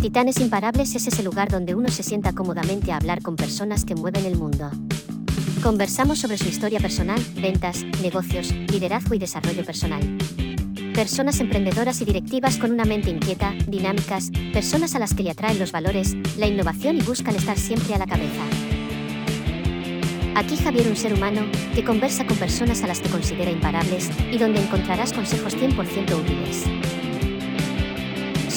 Titanes Imparables es ese lugar donde uno se sienta cómodamente a hablar con personas que mueven el mundo. Conversamos sobre su historia personal, ventas, negocios, liderazgo y desarrollo personal. Personas emprendedoras y directivas con una mente inquieta, dinámicas, personas a las que le atraen los valores, la innovación y buscan estar siempre a la cabeza. Aquí Javier, un ser humano, que conversa con personas a las que considera imparables y donde encontrarás consejos 100% útiles.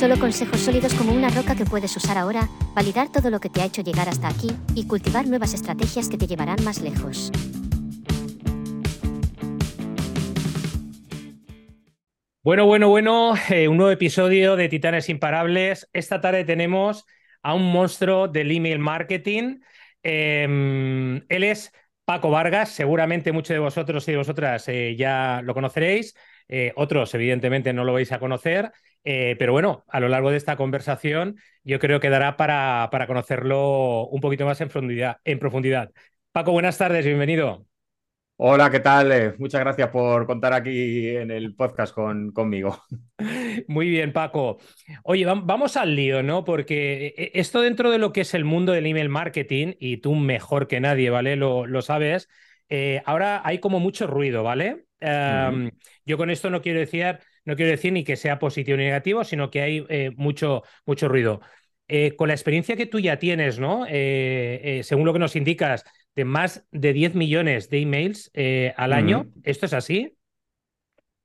Solo consejos sólidos como una roca que puedes usar ahora, validar todo lo que te ha hecho llegar hasta aquí y cultivar nuevas estrategias que te llevarán más lejos. Bueno, bueno, bueno, eh, un nuevo episodio de Titanes Imparables. Esta tarde tenemos a un monstruo del email marketing. Em, él es Paco Vargas, seguramente muchos de vosotros y de vosotras eh, ya lo conoceréis, eh, otros evidentemente no lo vais a conocer, eh, pero bueno, a lo largo de esta conversación yo creo que dará para, para conocerlo un poquito más en profundidad, en profundidad. Paco, buenas tardes, bienvenido. Hola, ¿qué tal? Eh, muchas gracias por contar aquí en el podcast con, conmigo. Muy bien, Paco. Oye, vamos al lío, ¿no? Porque eh, esto dentro de lo que es el mundo del email marketing, y tú mejor que nadie, ¿vale? Lo, lo sabes. Eh, ahora hay como mucho ruido, ¿vale? Yo con esto no quiero decir, no quiero decir ni que sea positivo ni negativo, sino que hay mucho, mucho ruido. con la experiencia que tú ya tienes, ¿no? según lo que nos indicas, de más de 10 millones de emails eh, al año. ¿Esto es así?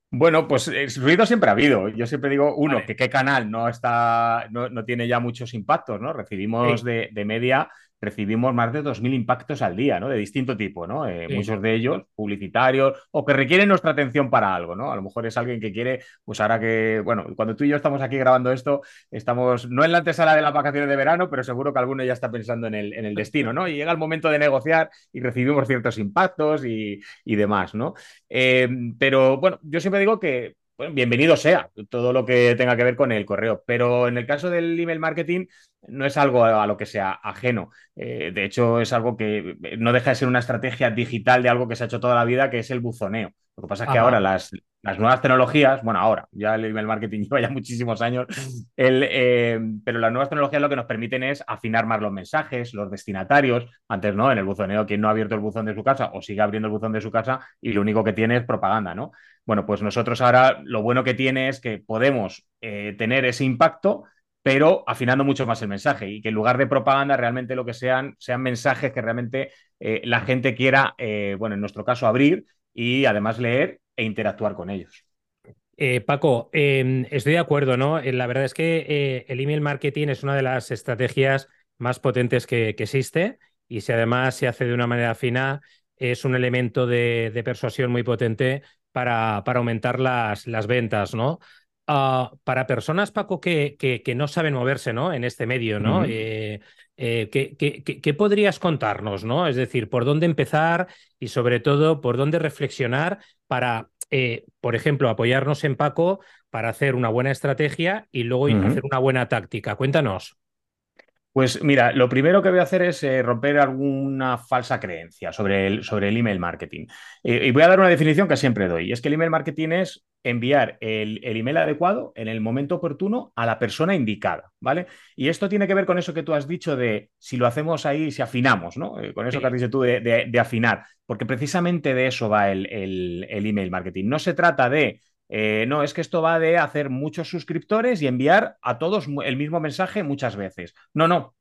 Bueno, pues ruido siempre ha habido. Yo siempre digo, uno, que qué canal no está, no, no, tiene ya muchos impactos, ¿no? Recibimos de, de, media recibimos más de 2.000 impactos al día, ¿no? De distinto tipo, ¿no? Eh, muchos de ellos publicitarios o que requieren nuestra atención para algo, ¿no? A lo mejor es alguien que quiere, pues ahora que, bueno, cuando tú y yo estamos aquí grabando esto, estamos no en la antesala de las vacaciones de verano, pero seguro que alguno ya está pensando en el, en el destino, ¿no? Y llega el momento de negociar y recibimos ciertos impactos y, y demás, ¿no? Eh, pero bueno, yo siempre digo que bueno, bienvenido sea todo lo que tenga que ver con el correo. Pero en el caso del email marketing, no es algo a lo que sea ajeno. Eh, de hecho, es algo que no deja de ser una estrategia digital de algo que se ha hecho toda la vida, que es el buzoneo. Lo que pasa es que ahora las, las, nuevas tecnologías, bueno, ahora, ya el email marketing lleva ya muchísimos años, el, eh, pero las nuevas tecnologías lo que nos permiten es afinar más los mensajes, los destinatarios. Antes, ¿no? En el buzoneo, quien no ha abierto el buzón de su casa o sigue abriendo el buzón de su casa y lo único que tiene es propaganda, ¿no? Bueno, pues nosotros ahora lo bueno que tiene es que podemos eh, tener ese impacto pero afinando mucho más el mensaje y que en lugar de propaganda realmente lo que sean sean mensajes que realmente eh, la gente quiera, eh, bueno, en nuestro caso abrir y además leer e interactuar con ellos. Eh, Paco, em, estoy de acuerdo, ¿no? la verdad es que el email marketing es una de las estrategias más potentes que, existe y si además se hace de una manera fina, es un elemento de, persuasión muy potente para, para aumentar las, las ventas, ¿no? Ah, para personas, Paco, que, que, no saben moverse ¿no? en este medio, ¿no? Eh, eh, ¿qué, podrías contarnos? ¿no? Es decir, por dónde empezar y sobre todo por dónde reflexionar para, eh, por ejemplo, apoyarnos en Paco para hacer una buena estrategia y luego hacer una buena táctica. Cuéntanos. Pues mira, lo primero que voy a hacer es eh, romper alguna falsa creencia sobre el, sobre el email marketing. Eh, y voy a dar una definición que siempre doy. Y es que el email marketing es enviar el, email adecuado en el momento oportuno a la persona indicada, ¿vale? Y esto tiene que ver con eso que tú has dicho de si lo hacemos ahí, si afinamos, ¿no? Eh, con eso que has dicho tú de, afinar, porque precisamente de eso va el, el email marketing. No se trata de eh, no, es que esto va de hacer muchos suscriptores y enviar a todos el mismo mensaje muchas veces. No, no,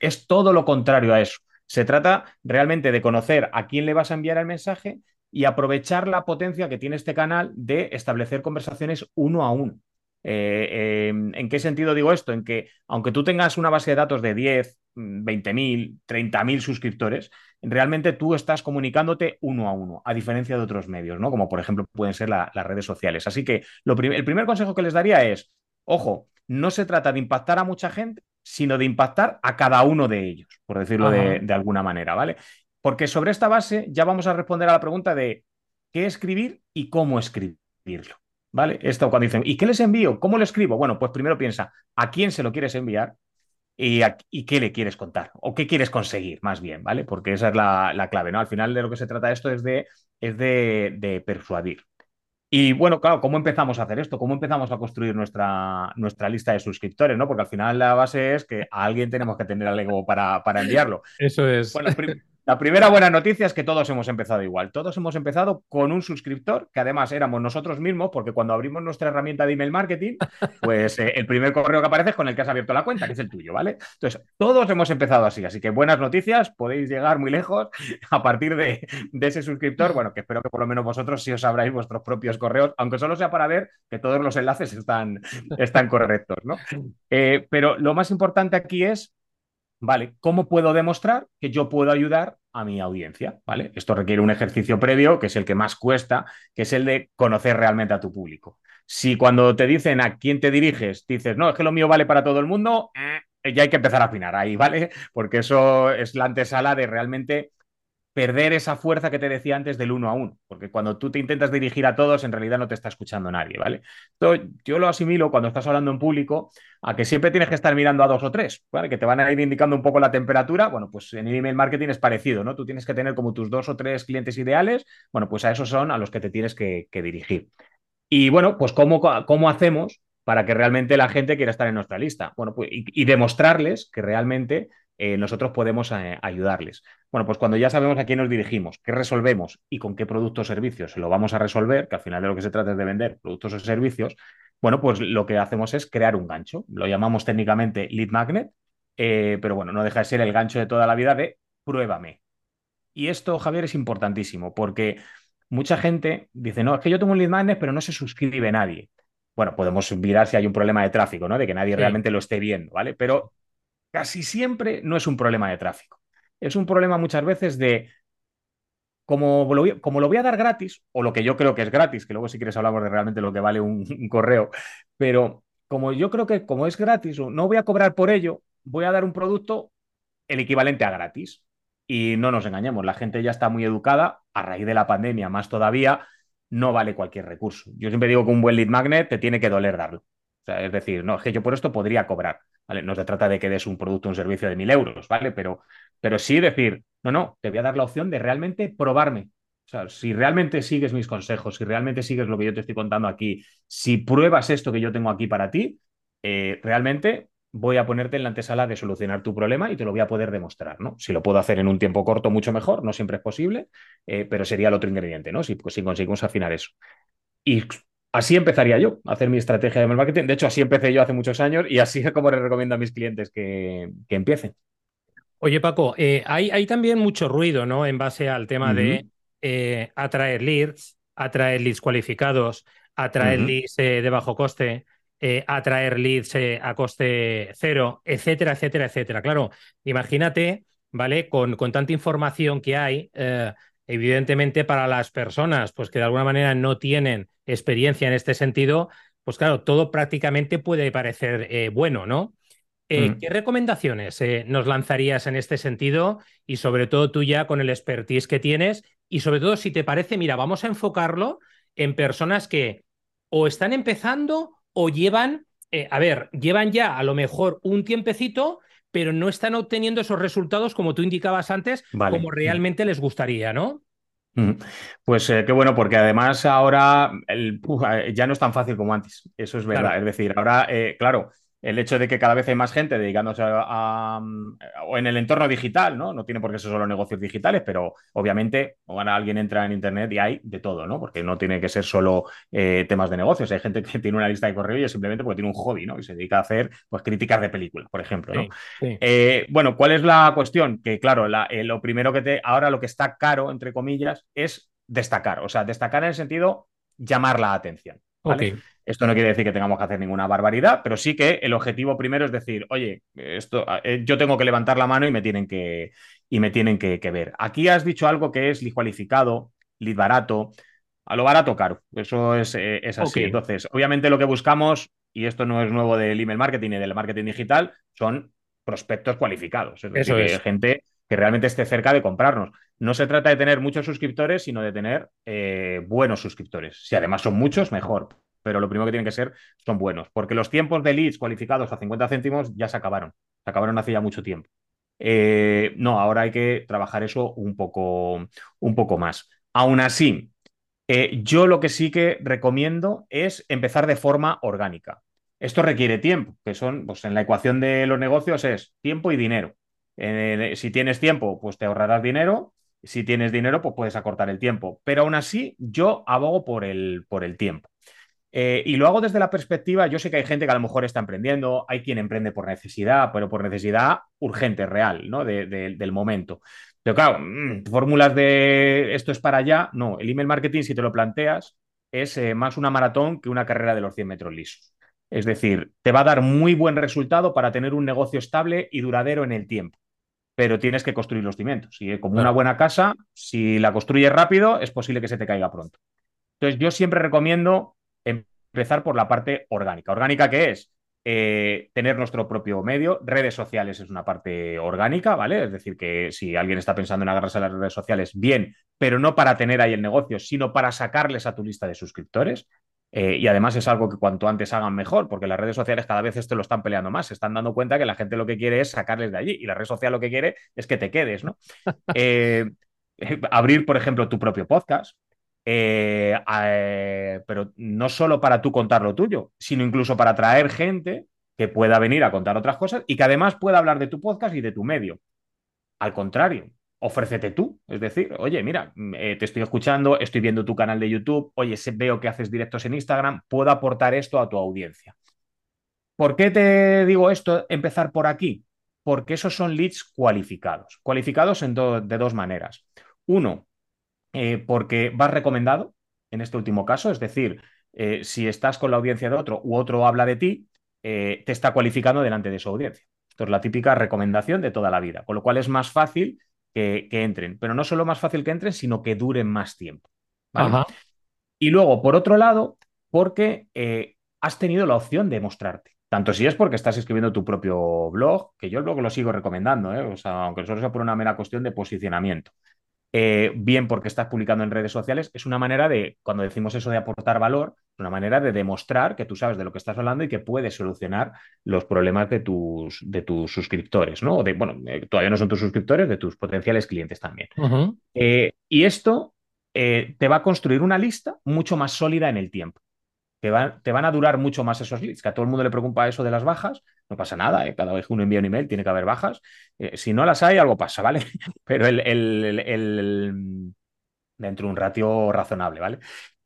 es todo lo contrario a eso. Se trata realmente de conocer a quién le vas a enviar el mensaje y aprovechar la potencia que tiene este canal de establecer conversaciones uno a uno. Eh, em, ¿En qué sentido digo esto? En que aunque tú tengas una base de datos de 10, 20.000, 30.000 suscriptores, realmente tú estás comunicándote uno a uno, a diferencia de otros medios, ¿no? Como por ejemplo pueden ser las redes sociales. Así que el primer consejo que les daría es, ojo, no se trata de impactar a mucha gente, sino de impactar a cada uno de ellos, por decirlo de, de alguna manera, ¿vale? Porque sobre esta base ya vamos a responder a la pregunta de qué escribir y cómo escribirlo. ¿Vale? Esto cuando dicen, ¿y qué les envío? ¿Cómo lo escribo? Bueno, pues primero piensa, ¿a quién se lo quieres enviar? y, qué le quieres contar o qué quieres conseguir, más bien, ¿vale? Porque esa es la, clave, ¿no? Al final de lo que se trata esto es de, es de, persuadir. Y bueno, claro, ¿cómo empezamos a hacer esto? ¿Cómo empezamos a construir nuestra, nuestra lista de suscriptores? ¿no? Porque al final la base es que a alguien tenemos que tener al ego para, para enviarlo. Eso es. Bueno, la primera buena noticia es que todos hemos empezado igual. Todos hemos empezado con un suscriptor, que además éramos nosotros mismos, porque cuando abrimos nuestra herramienta de email marketing, pues eh, el primer correo que aparece es con el que has abierto la cuenta, que es el tuyo, ¿vale? Entonces, todos hemos empezado así. Así que buenas noticias, podéis llegar muy lejos a partir de, ese suscriptor. Bueno, que espero que por lo menos vosotros sí os abráis vuestros propios correos, aunque solo sea para ver que todos los enlaces están, están correctos, ¿no? Eh, pero lo más importante aquí es ¿vale? ¿Cómo puedo demostrar que yo puedo ayudar a mi audiencia? ¿vale? Esto requiere un ejercicio previo, que es el que más cuesta, que es el de conocer realmente a tu público. Si cuando te dicen a quién te diriges, dices, no, es que lo mío vale para todo el mundo, eh, ya hay que empezar a afinar ahí, ¿vale? Porque eso es la antesala de realmente perder esa fuerza que te decía antes del uno a uno, porque cuando tú te intentas dirigir a todos, en realidad no te está escuchando nadie, ¿vale? Entonces, yo lo asimilo cuando estás hablando en público a que siempre tienes que estar mirando a dos o tres, ¿vale? Que te van a ir indicando un poco la temperatura. Bueno, pues en el email marketing es parecido, ¿no? Tú tienes que tener como tus dos o tres clientes ideales, bueno, pues a esos son a los que te tienes que, dirigir. Y bueno, pues ¿cómo, cómo hacemos para que realmente la gente quiera estar en nuestra lista? Bueno, pues y demostrarles que realmente eh, nosotros podemos eh, ayudarles. Bueno, pues cuando ya sabemos a quién nos dirigimos, qué resolvemos y con qué productos o servicios lo vamos a resolver, que al final de lo que se trata es de vender productos o servicios, bueno, pues lo que hacemos es crear un gancho. Lo llamamos técnicamente lead magnet, eh, pero bueno, no deja de ser el gancho de toda la vida de pruébame. Y esto, Javier, es importantísimo porque mucha gente dice, no, es que yo tengo un lead magnet, pero no se suscribe nadie. Bueno, podemos mirar si hay un problema de tráfico, ¿no? De que nadie realmente lo esté viendo, ¿vale? Pero casi siempre no es un problema de tráfico. Es un problema muchas veces de como lo, como lo voy a dar gratis, o lo que yo creo que es gratis, que luego si quieres hablamos de realmente lo que vale un, correo, pero como yo creo que como es gratis, no voy a cobrar por ello, voy a dar un producto el equivalente a gratis. Y no nos engañemos, la gente ya está muy educada, a raíz de la pandemia más todavía, no vale cualquier recurso. Yo siempre digo que un buen lead magnet te tiene que doler darlo. Es decir, no, es que yo por esto podría cobrar. No se trata de que des un producto o un servicio de mil euros, ¿vale? Pero, pero sí decir, no, no, te voy a dar la opción de realmente probarme. O sea, si realmente sigues mis consejos, si realmente sigues lo que yo te estoy contando aquí, si pruebas esto que yo tengo aquí para ti, eh, realmente voy a ponerte en la antesala de solucionar tu problema y te lo voy a poder demostrar, ¿no? Si lo puedo hacer en un tiempo corto, mucho mejor, no siempre es posible, eh, pero sería el otro ingrediente, ¿no? Si, pues, si conseguimos afinar eso. Y así empezaría yo a hacer mi estrategia de marketing. De hecho, así empecé yo hace muchos años y así es como les recomiendo a mis clientes que, empiecen. Oye, Paco, eh, hay, también mucho ruido, ¿no? En base al tema de eh, atraer leads, atraer leads cualificados, atraer leads eh, de bajo coste, atraer leads a coste cero, etcétera, etcétera, etcétera. Claro, imagínate, ¿vale? Con, con tanta información que hay, evidentemente para las personas pues que de alguna manera no tienen experiencia en este sentido, pues claro, todo prácticamente puede parecer eh, bueno, ¿no? Eh, mm. ¿Qué recomendaciones eh, nos lanzarías en este sentido? Y sobre todo tú ya con el expertise que tienes y sobre todo si te parece, mira, vamos a enfocarlo en personas que o están empezando o llevan, a ver, llevan ya a lo mejor un tiempecito, pero no están obteniendo esos resultados como tú indicabas antes, como realmente les gustaría, ¿no? Pues eh, qué bueno, porque además ahora el, ya no es tan fácil como antes, eso es verdad. Es decir, ahora, eh, claro, el hecho de que cada vez hay más gente dedicándose a, o en el entorno digital, ¿no? No tiene por qué ser solo negocios digitales, pero obviamente ahora alguien entra en internet y hay de todo, ¿no? Porque no tiene que ser solo eh, temas de negocios. Hay gente que tiene una lista de correo y simplemente porque tiene un hobby, ¿no? Y se dedica a hacer pues críticas de películas, por ejemplo, ¿no? Eh, bueno, ¿cuál es la cuestión? Que claro, eh, lo primero que te, ahora lo que está caro, entre comillas, es destacar. O sea, destacar en el sentido llamar la atención. Esto no quiere decir que tengamos que hacer ninguna barbaridad, pero sí que el objetivo primero es decir, oye, esto, eh, yo tengo que levantar la mano y me tienen que, y me tienen que, ver. Aquí has dicho algo que es lead cualificado, lead barato. A lo barato, caro. Eso es, eh, así. Entonces, obviamente lo que buscamos, y esto no es nuevo del email marketing y del marketing digital, son prospectos cualificados. Es decir, Eso es. gente que realmente esté cerca de comprarnos. No se trata de tener muchos suscriptores, sino de tener eh, buenos suscriptores. Si además son muchos, mejor. Pero lo primero que tienen que ser son buenos, porque los tiempos de leads cualificados a 50 céntimos ya se acabaron. Se acabaron hace ya mucho tiempo. Eh, no, ahora hay que trabajar eso un poco, un poco más. Aún así, Eh, yo lo que sí que recomiendo es empezar de forma orgánica. Esto requiere tiempo, que son, pues en la ecuación de los negocios es tiempo y dinero. Eh, si tienes tiempo, pues te ahorrarás dinero. Si tienes dinero, pues puedes acortar el tiempo. Pero aún así, yo abogo por el, por el tiempo. Eh, y lo hago desde la perspectiva, yo sé que hay gente que a lo mejor está emprendiendo, hay quien emprende por necesidad, pero por necesidad urgente, real, ¿no? del momento. Pero claro, mm, fórmulas de esto es para allá, no, el email marketing, si te lo planteas, es eh, más una maratón que una carrera de los 100 metros lisos. Es decir, te va a dar muy buen resultado para tener un negocio estable y duradero en el tiempo. Pero tienes que construir los cimientos. Y como una buena casa, si la construyes rápido, es posible que se te caiga pronto. Entonces, yo siempre recomiendo empezar por la parte orgánica. ¿Orgánica qué es? Eh, tener nuestro propio medio. Redes sociales es una parte orgánica, ¿vale? Es decir, que si alguien está pensando en agarrarse a las redes sociales, bien, pero no para tener ahí el negocio, sino para sacarles a tu lista de suscriptores. Eh, y además es algo que cuanto antes hagan mejor, porque las redes sociales cada vez esto lo están peleando más. Se están dando cuenta que la gente lo que quiere es sacarles de allí y la red social lo que quiere es que te quedes, ¿no? Eh, abrir, por ejemplo, tu propio podcast. Eh, pero no solo para tú contar lo tuyo, sino incluso para traer gente que pueda venir a contar otras cosas y que además pueda hablar de tu podcast y de tu medio. Al contrario, ofrécete tú. Es decir, oye, mira, mm, eh, te estoy escuchando, estoy viendo tu canal de YouTube, oye, veo que haces directos en Instagram, puedo aportar esto a tu audiencia. ¿Por qué te digo esto, empezar por aquí? Porque esos son leads cualificados. Cualificados en de dos maneras. Uno, eh, porque vas recomendado, en este último caso, es decir, eh, si estás con la audiencia de otro u otro habla de ti, te está cualificando delante de su audiencia. Esto es la típica recomendación de toda la vida, con lo cual es más fácil que, entren. Pero no solo más fácil que entren, sino que duren más tiempo. Y luego, por otro lado, porque eh, has tenido la opción de mostrarte. Tanto si es porque estás escribiendo tu propio blog, que yo el blog lo sigo recomendando, ¿eh? o sea, aunque solo sea por una mera cuestión de posicionamiento. Eh, bien porque estás publicando en redes sociales, es una manera de, cuando decimos eso de aportar valor, una manera de demostrar que tú sabes de lo que estás hablando y que puedes solucionar los problemas de tus, de tus suscriptores, ¿no? de, bueno, eh, todavía no son tus suscriptores, de tus potenciales clientes también. Eh, y esto te va a construir una lista mucho más sólida en el tiempo. Te, te, van a durar mucho más esos leads, que a todo el mundo le preocupa eso de las bajas, no pasa nada, ¿eh? cada vez que uno envía un email tiene que haber bajas. Eh, si no las hay, algo pasa, ¿vale? Pero el, dentro de un ratio razonable, ¿vale?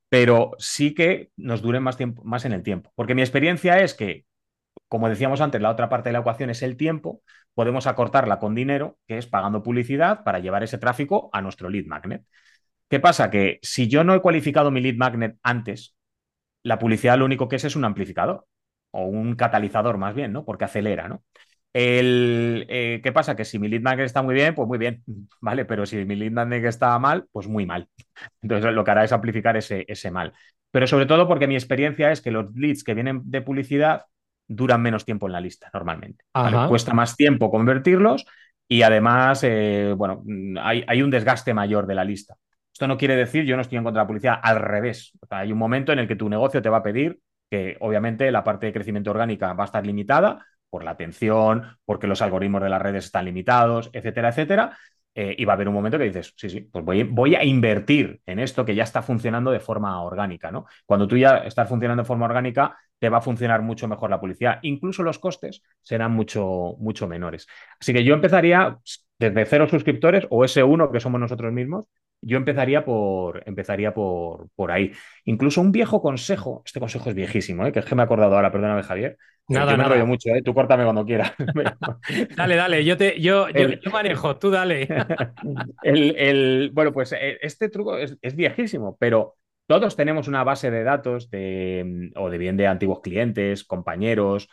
Pero sí que nos duren más, tiempo, más en el tiempo. Porque mi experiencia es que, como decíamos antes, la otra parte de la ecuación es el tiempo, podemos acortarla con dinero, que es pagando publicidad para llevar ese tráfico a nuestro lead magnet. ¿Qué pasa? Que si yo no he cualificado mi lead magnet antes, la publicidad lo único que es es un amplificador o un catalizador más bien, ¿no? Porque acelera, ¿no? El, eh, ¿Qué pasa? Que si mi lead magnet está muy bien, pues muy bien, ¿vale? Pero si mi lead magnet está mal, pues muy mal. Entonces lo que hará es amplificar ese, ese mal. Pero sobre todo porque mi experiencia es que los leads que vienen de publicidad duran menos tiempo en la lista normalmente. Cuesta más tiempo convertirlos y además, eh, bueno, hay, hay, un desgaste mayor de la lista. Esto no quiere decir, yo no estoy en contra de la publicidad, al revés. hay un momento en el que tu negocio te va a pedir que obviamente la parte de crecimiento orgánica va a estar limitada por la atención, porque los algoritmos de las redes están limitados, etcétera, etcétera. Eh, y va a haber un momento que dices, sí, sí, pues voy, voy, a invertir en esto que ya está funcionando de forma orgánica, ¿no? Cuando tú ya estás funcionando de forma orgánica, te va a funcionar mucho mejor la publicidad. Incluso los costes serán mucho, mucho menores. Así que yo empezaría desde cero suscriptores o ese uno que somos nosotros mismos yo empezaría por, empezaría por, por ahí. Incluso un viejo consejo, este consejo es viejísimo, ¿eh? que es que me he acordado ahora, perdóname Javier. Nada, me rollo mucho, ¿eh? tú córtame cuando quieras. dale, dale, yo te yo, yo, manejo, tú dale. el, bueno, pues eh, este truco es, es, viejísimo, pero todos tenemos una base de datos de, o de bien de antiguos clientes, compañeros,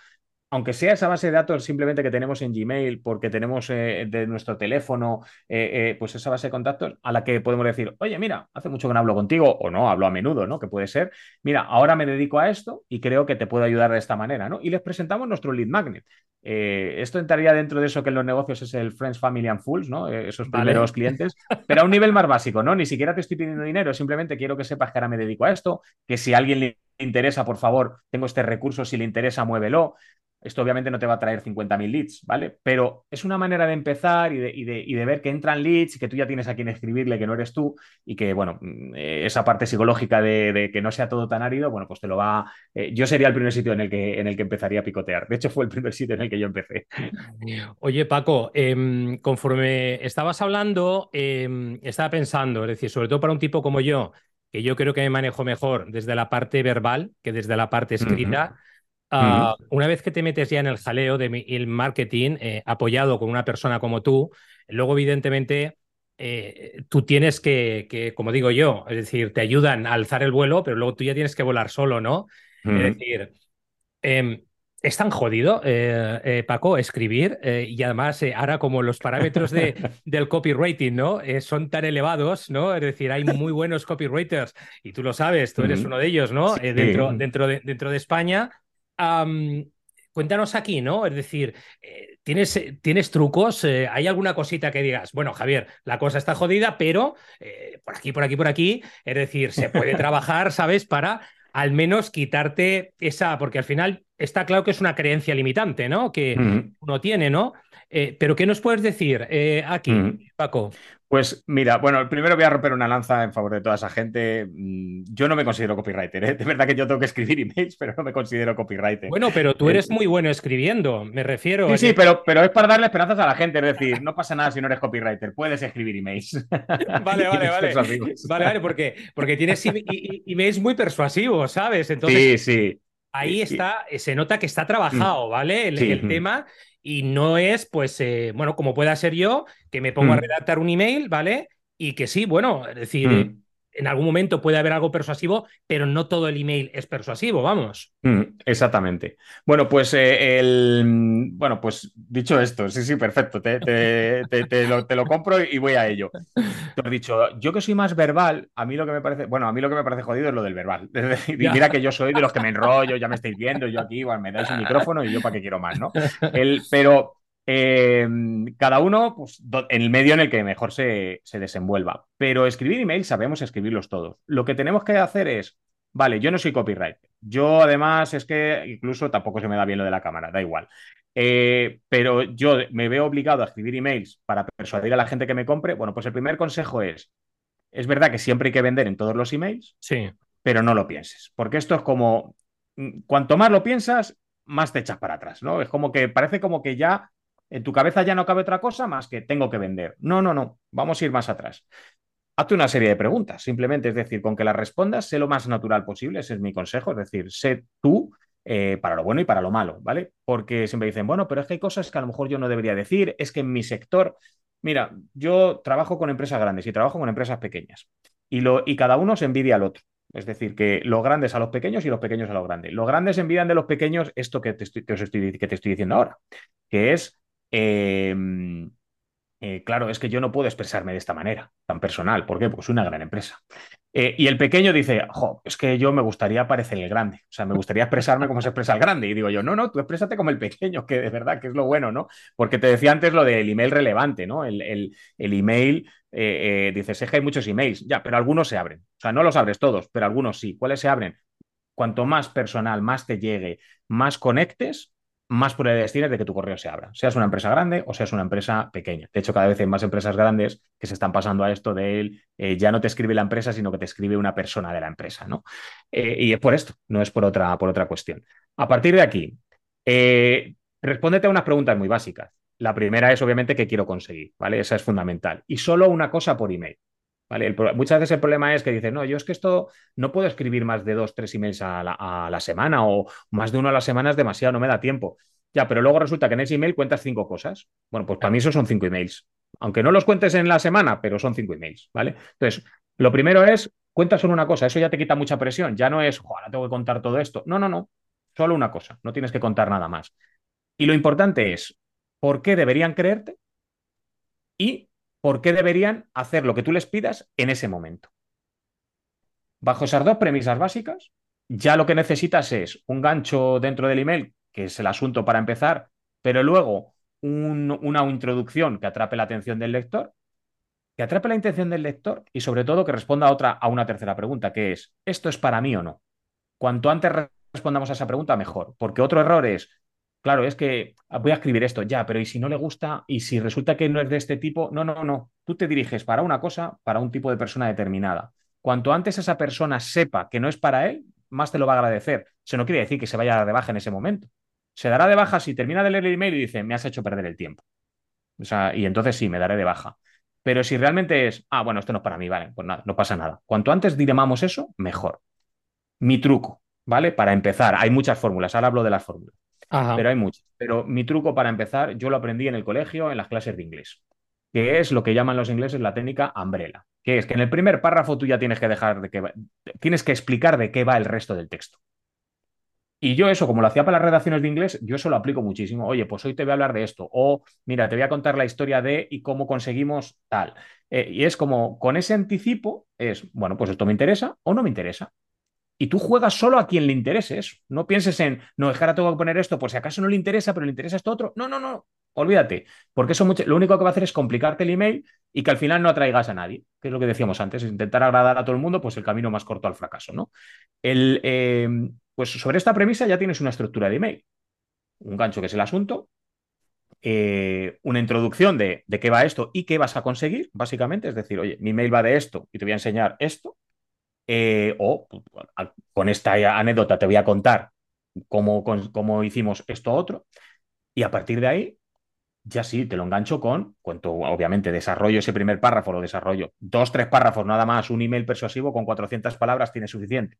aunque sea esa base de datos simplemente que tenemos en Gmail, porque tenemos eh, de nuestro teléfono, eh, eh, pues esa base de contactos a la que podemos decir, oye, mira, hace mucho que no hablo contigo, o no, hablo a menudo, ¿no? Que puede ser, mira, ahora me dedico a esto y creo que te puedo ayudar de esta manera, ¿no? Y les presentamos nuestro lead magnet. esto entraría dentro de eso que en los negocios es el Friends, Family and Fools, ¿no? esos primeros clientes, pero a un nivel más básico, ¿no? Ni siquiera te estoy pidiendo dinero, simplemente quiero que sepas que ahora me dedico a esto, que si a alguien le interesa, por favor, tengo este recurso, si le interesa, muévelo. Esto obviamente no te va a traer 50.000 leads, ¿vale? Pero es una manera de empezar y de, ver que entran leads y que tú ya tienes a quien escribirle, que no eres tú, y que, bueno, mm, esa parte psicológica de, que no sea todo tan árido, bueno, pues te lo va... Eh, yo sería el primer sitio en el, que, en el que empezaría a picotear. De hecho, fue el primer sitio en el que yo empecé. Oye, Paco, em, conforme estabas hablando, em, estaba pensando, es decir, sobre todo para un tipo como yo, que yo creo que me manejo mejor desde la parte verbal que desde la parte escrita. Ah, una vez que te metes ya en el jaleo del marketing eh, apoyado con una persona como tú, luego evidentemente eh, tú tienes que, como digo yo, es decir, te ayudan a alzar el vuelo, pero luego tú ya tienes que volar solo, ¿no? Es decir, em, es tan jodido, eh, Paco, escribir y además ahora como los parámetros de, del copywriting, ¿no? son tan elevados, ¿no? Es decir, hay muy buenos copywriters y tú lo sabes, tú eres uno de ellos, ¿no? dentro, dentro, de, dentro de España cuéntanos aquí, ¿no? Es decir, eh, ¿tienes, eh, ¿tienes trucos? Eh, ¿Hay alguna cosita que digas, bueno, Javier, la cosa está jodida, pero por aquí, por aquí, por aquí, es decir, se puede trabajar, ¿sabes? Para al menos quitarte esa, porque al final está claro que es una creencia limitante, ¿no? Que uno tiene, ¿no? pero ¿qué nos puedes decir aquí, Paco? Pues mira, bueno, primero voy a romper una lanza en favor de toda esa gente. Mm, yo no me considero copywriter, ¿eh? De verdad que yo tengo que escribir emails, pero no me considero copywriter. Bueno, pero tú eres muy bueno escribiendo, me refiero. Sí, sí, pero, pero es para darle esperanzas a la gente, es decir, no pasa nada si no eres copywriter, puedes escribir emails. Vale, vale, vale. Vale, vale, porque, porque tienes emails muy persuasivos, ¿sabes? Entonces, sí, sí. Ahí está, se nota que está trabajado, mm. ¿vale? el tema y no es, pues, eh, bueno, como pueda ser yo, que me pongo a mm. redactar un email, ¿vale? Y que sí, bueno, es decir, mm en algún momento puede haber algo persuasivo, pero no todo el email es persuasivo, vamos. Mm, exactamente. Bueno, pues eh, el bueno, pues dicho esto, sí, sí, perfecto. Te, lo, compro y voy a ello. Te he dicho, yo que soy más verbal, a mí lo que me parece, bueno, a mí lo que me parece jodido es lo del verbal. mira que yo soy de los que me enrollo, ya me estáis viendo, yo aquí igual me dais un micrófono y yo para qué quiero más, ¿no? El, pero Em, cada uno pues, en el medio en el que mejor se, desenvuelva. Pero escribir emails sabemos escribirlos todos. Lo que tenemos que hacer es, vale, yo no soy copywriter. Yo además es que incluso tampoco se me da bien lo de la cámara, da igual. Eh, pero yo me veo obligado a escribir emails para persuadir a la gente que me compre. Bueno, pues el primer consejo es, es verdad que siempre hay que vender en todos los emails, sí. pero no lo pienses, porque esto es como, mm, cuanto más lo piensas, más te echas para atrás, ¿no? Es como que parece como que ya en tu cabeza ya no cabe otra cosa más que tengo que vender. No, no, no, vamos a ir más atrás. Hazte una serie de preguntas, simplemente, es decir, con que las respondas, sé lo más natural posible, ese es mi consejo, es decir, sé tú eh, para lo bueno y para lo malo, ¿vale? Porque siempre dicen, bueno, pero es que hay cosas que a lo mejor yo no debería decir, es que en mi sector, mira, yo trabajo con empresas grandes y trabajo con empresas pequeñas y, lo, y cada uno se envidia al otro. Es decir, que los grandes a los pequeños y los pequeños a los grandes. Los grandes envidian de los pequeños esto que te estoy, que te estoy diciendo ahora, que es Em, eh, claro, es que yo no puedo expresarme de esta manera, tan personal. ¿Por qué? Pues una gran empresa. Eh, y el pequeño dice, es que yo me gustaría parecer el grande. O sea, me gustaría expresarme como se expresa el grande. Y digo yo, no, no, tú exprésate como el pequeño, que de verdad que es lo bueno, ¿no? Porque te decía antes lo del email relevante, ¿no? El, el, email, eh, dices, es que hay muchos emails, ya, pero algunos se abren. O sea, no los abres todos, pero algunos sí. ¿Cuáles se abren? Cuanto más personal, más te llegue, más conectes, más probabilidades tienes de que tu correo se abra, seas una empresa grande o seas una empresa pequeña. De hecho, cada vez hay más empresas grandes que se están pasando a esto de él, eh, ya no te escribe la empresa, sino que te escribe una persona de la empresa, ¿no? Eh, y es por esto, no es por otra, por otra cuestión. A partir de aquí, eh, respóndete a unas preguntas muy básicas. La primera es, obviamente, qué quiero conseguir, ¿vale? Esa es fundamental. Y solo una cosa por email. ¿Vale? muchas veces el problema es que dices, no, yo es que esto no puedo escribir más de dos, tres emails a la, semana o más de uno a la semana es demasiado, no me da tiempo. Ya, pero luego resulta que en ese email cuentas cinco cosas. Bueno, pues para mí eso son cinco emails. Aunque no los cuentes en la semana, pero son cinco emails, ¿vale? Entonces, lo primero es, cuentas solo una cosa, eso ya te quita mucha presión. Ya no es, ahora tengo que contar todo esto. No, no, no. Solo una cosa, no tienes que contar nada más. Y lo importante es, ¿por qué deberían creerte? Y por qué deberían hacer lo que tú les pidas en ese momento. Bajo esas dos premisas básicas, ya lo que necesitas es un gancho dentro del email, que es el asunto para empezar, pero luego una introducción que atrape la atención del lector, que atrape la atención del lector y sobre todo que responda a, otra, a una tercera pregunta, que es, ¿esto es para mí o no? Cuanto antes respondamos a esa pregunta, mejor, porque otro error es, claro, es que voy a escribir esto, ya, pero ¿y si no le gusta? ¿Y si resulta que no es de este tipo? No, no, no. Tú te diriges para una cosa, para un tipo de persona determinada. Cuanto antes esa persona sepa que no es para él, más te lo va a agradecer. Eso no quiere decir que se vaya de baja en ese momento. Se dará de baja si termina de leer el email y dice, me has hecho perder el tiempo. O sea, y entonces sí, me daré de baja. Pero si realmente es, ah, bueno, esto no es para mí, vale, pues nada, no pasa nada. Cuanto antes diremamos eso, mejor. Mi truco, ¿vale? Para empezar, hay muchas fórmulas, ahora hablo de las fórmulas, pero hay muchas. Pero mi truco para empezar, yo lo aprendí en el colegio, en las clases de inglés, que es lo que llaman los ingleses la técnica umbrella, que es que en el primer párrafo tú ya tienes que dejar de que tienes que explicar de qué va el resto del texto. Y yo eso, como lo hacía para las redacciones de inglés, yo eso lo aplico muchísimo. Oye, pues hoy te voy a hablar de esto. O mira, te voy a contar la historia de y cómo conseguimos tal. Eh, y es como, con ese anticipo, es, bueno, pues esto me interesa o no me interesa. Y tú juegas solo a quien le interese. No pienses en, no, es que ahora tengo que poner esto por si acaso no le interesa, pero le interesa esto otro. No, no, no, olvídate. Porque eso lo único que va a hacer es complicarte el email y que al final no atraigas a nadie, que es lo que decíamos antes, intentar agradar a todo el mundo, pues el camino más corto al fracaso, ¿no? Eh, pues sobre esta premisa ya tienes una estructura de email. Un gancho que es el asunto, eh, una introducción de, qué va esto y qué vas a conseguir, básicamente. Es decir, oye, mi email va de esto y te voy a enseñar esto. Eh, o con esta anécdota te voy a contar cómo, cómo, hicimos esto otro. Y a partir de ahí, ya sí, te lo engancho con, cuanto obviamente desarrollo ese primer párrafo, lo desarrollo dos, tres párrafos, nada más, un email persuasivo con 400 palabras tiene suficiente.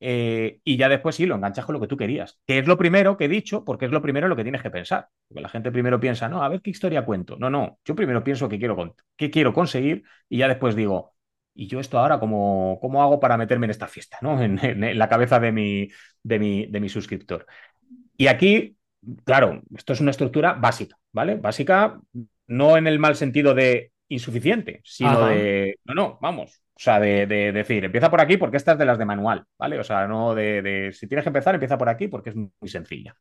Eh, y ya después sí, lo enganchas con lo que tú querías, que es lo primero que he dicho, porque es lo primero lo que tienes que pensar. Porque la gente primero piensa, no, a ver qué historia cuento. No, no, yo primero pienso qué quiero, qué quiero conseguir y ya después digo, ¿y yo esto ahora cómo, cómo hago para meterme en esta fiesta? ¿no? En, la cabeza de mi, de, mi, de mi suscriptor. Y aquí, claro, esto es una estructura básica, ¿vale? Básica no en el mal sentido de insuficiente, sino de, no, no, vamos, o sea, de, decir, empieza por aquí porque esta es de las de manual, ¿vale? O sea, no de, si tienes que empezar, empieza por aquí porque es muy sencilla.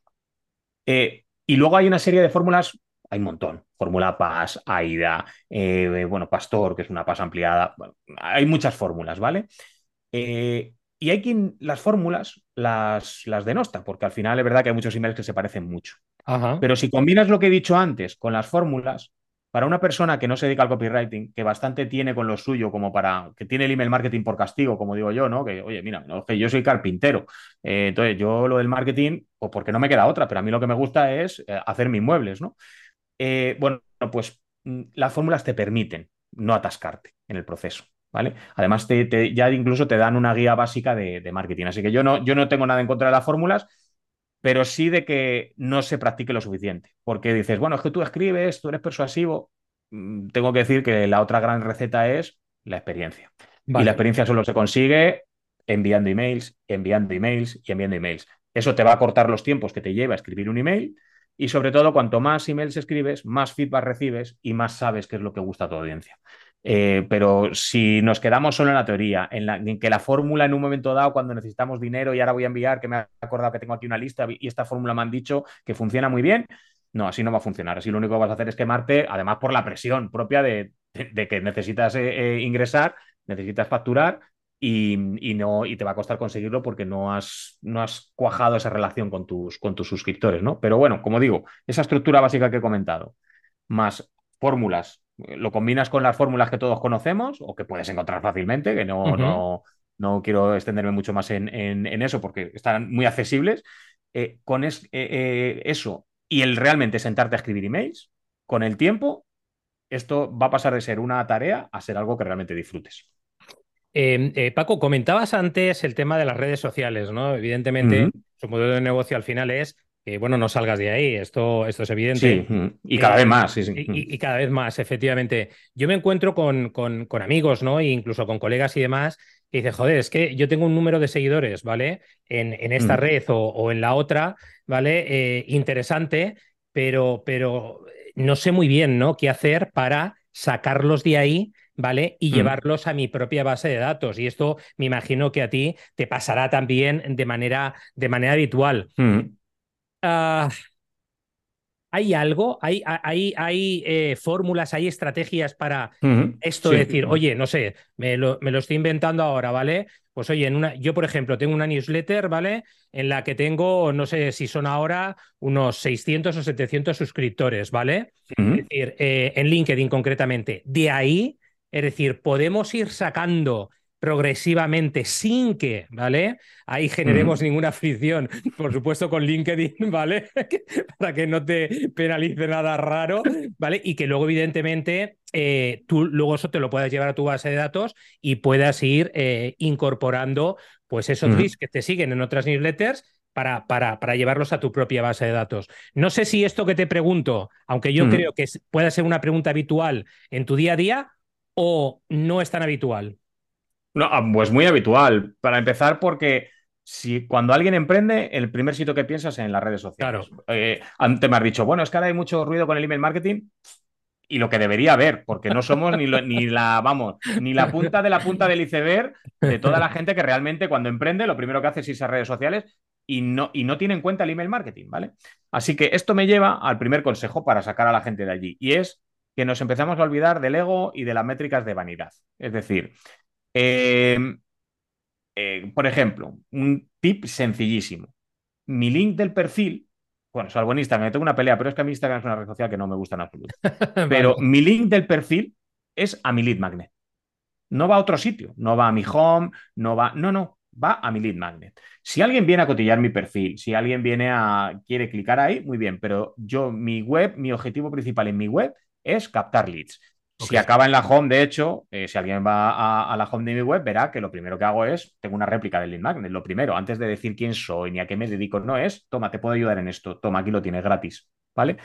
Eh, y luego hay una serie de fórmulas, hay un montón. Fórmula PAS, AIDA, eh, bueno, Pastor, que es una PAS ampliada. hay muchas fórmulas, ¿vale? Eh, y hay quien las fórmulas las, las denosta, porque al final es verdad que hay muchos emails que se parecen mucho. Pero si combinas lo que he dicho antes con las fórmulas, para una persona que no se dedica al copywriting, que bastante tiene con lo suyo como para, que tiene el email marketing por castigo, como digo yo, ¿no? Que, oye, mira, que yo soy carpintero, eh, entonces yo lo del marketing, pues porque no me queda otra, pero a mí lo que me gusta es eh, hacer mis muebles, ¿no? Eh, bueno, pues mm, las fórmulas te permiten no atascarte en el proceso. ¿Vale? Además, te, ya incluso te dan una guía básica de, de, marketing. Así que yo no, yo no tengo nada en contra de las fórmulas, pero sí de que no se practique lo suficiente. Porque dices, bueno, es que tú escribes, tú eres persuasivo. Mm, tengo que decir que la otra gran receta es la experiencia. Y la experiencia solo se consigue enviando emails, enviando emails y enviando emails. Eso te va a cortar los tiempos que te lleva a escribir un email y sobre todo cuanto más emails escribes, más feedback recibes y más sabes qué es lo que gusta a tu audiencia. Eh, pero si nos quedamos solo en la teoría, en, que la fórmula en un momento dado, cuando necesitamos dinero y ahora voy a enviar, que me he acordado que tengo aquí una lista y esta fórmula me han dicho que funciona muy bien, no, así no va a funcionar. Así lo único que vas a hacer es quemarte, además por la presión propia de, que necesitas eh, eh, ingresar, necesitas facturar y, no, y te va a costar conseguirlo porque no has, no has cuajado esa relación con tus, con tus suscriptores, ¿no? Pero bueno, como digo, esa estructura básica que he comentado, más fórmulas lo combinas con las fórmulas que todos conocemos o que puedes encontrar fácilmente, que no, no, no quiero extenderme mucho más en, eso porque están muy accesibles. Eh, con eh, eh, eso y el realmente sentarte a escribir emails, con el tiempo, esto va a pasar de ser una tarea a ser algo que realmente disfrutes. Em, Paco, comentabas antes el tema de las redes sociales, ¿no? Evidentemente, su modelo de negocio al final es bueno, no salgas de ahí, esto, esto es evidente. y cada vez más, sí, Y, cada vez más, efectivamente. Yo me encuentro con, con, amigos, ¿no? E incluso con colegas y demás, que dicen, joder, es que yo tengo un número de seguidores, ¿vale? En, en esta red o, en la otra, ¿vale? Eh, interesante, pero, pero no sé muy bien, ¿no? ¿Qué hacer para sacarlos de ahí ¿vale? Y mm. llevarlos a mi propia base de datos. Y esto me imagino que a ti te pasará también de manera, de manera habitual. Mm. Ah, ¿Hay algo? ¿Hay, hay, hay eh, fórmulas, hay estrategias para esto? decir, oye, no sé, me lo, me lo, estoy inventando ahora, ¿vale? pues oye, en una, yo por ejemplo tengo una newsletter, ¿vale? En la que tengo, no sé si son ahora unos 600 o 700 suscriptores, ¿vale? Es decir, eh, en LinkedIn concretamente. De ahí, es decir, podemos ir sacando progresivamente sin que, ¿vale? Ahí generemos ninguna fricción, por supuesto con LinkedIn, ¿vale? Para que no te penalice nada raro, ¿vale? Y que luego, evidentemente, eh, tú luego eso te lo puedas llevar a tu base de datos y puedas ir eh, incorporando, pues, esos uh que te siguen en otras newsletters para, para, para, llevarlos a tu propia base de datos. No sé si esto que te pregunto, aunque yo creo que pueda ser una pregunta habitual en tu día a día, o no es tan habitual. No, ah, pues muy habitual. Para empezar, porque si cuando alguien emprende, el primer sitio que piensas es en las redes sociales. Claro. Eh, antes me has dicho, bueno, es que ahora hay mucho ruido con el email marketing. Y lo que debería haber, porque no somos ni, ni la, vamos, ni la punta de la punta del iceberg de toda la gente que realmente cuando emprende, lo primero que hace es irse a redes sociales y no, y no tiene en cuenta el email marketing, ¿vale? Así que esto me lleva al primer consejo para sacar a la gente de allí, y es que nos empezamos a olvidar del ego y de las métricas de vanidad. Es decir, Em, eh, por ejemplo, un tip sencillísimo. Mi link del perfil, bueno, salvo en Instagram, tengo una pelea, pero es que a mí Instagram es una red social que no me gusta en absoluto. Pero mi link del perfil es a mi lead magnet. No va a otro sitio, no va a mi home, no va, no, no, va a mi lead magnet. Si alguien viene a cotillar mi perfil, si alguien viene a quiere clicar ahí, muy bien, pero yo mi web, mi objetivo principal en mi web es captar leads. Si acaba en la home, de hecho, eh, si alguien va a, la home de mi web, verá que lo primero que hago es, tengo una réplica del lead magnet. Lo primero, antes de decir quién soy ni a qué me dedico, no es, toma, te puedo ayudar en esto, toma, aquí lo tienes gratis, ¿vale?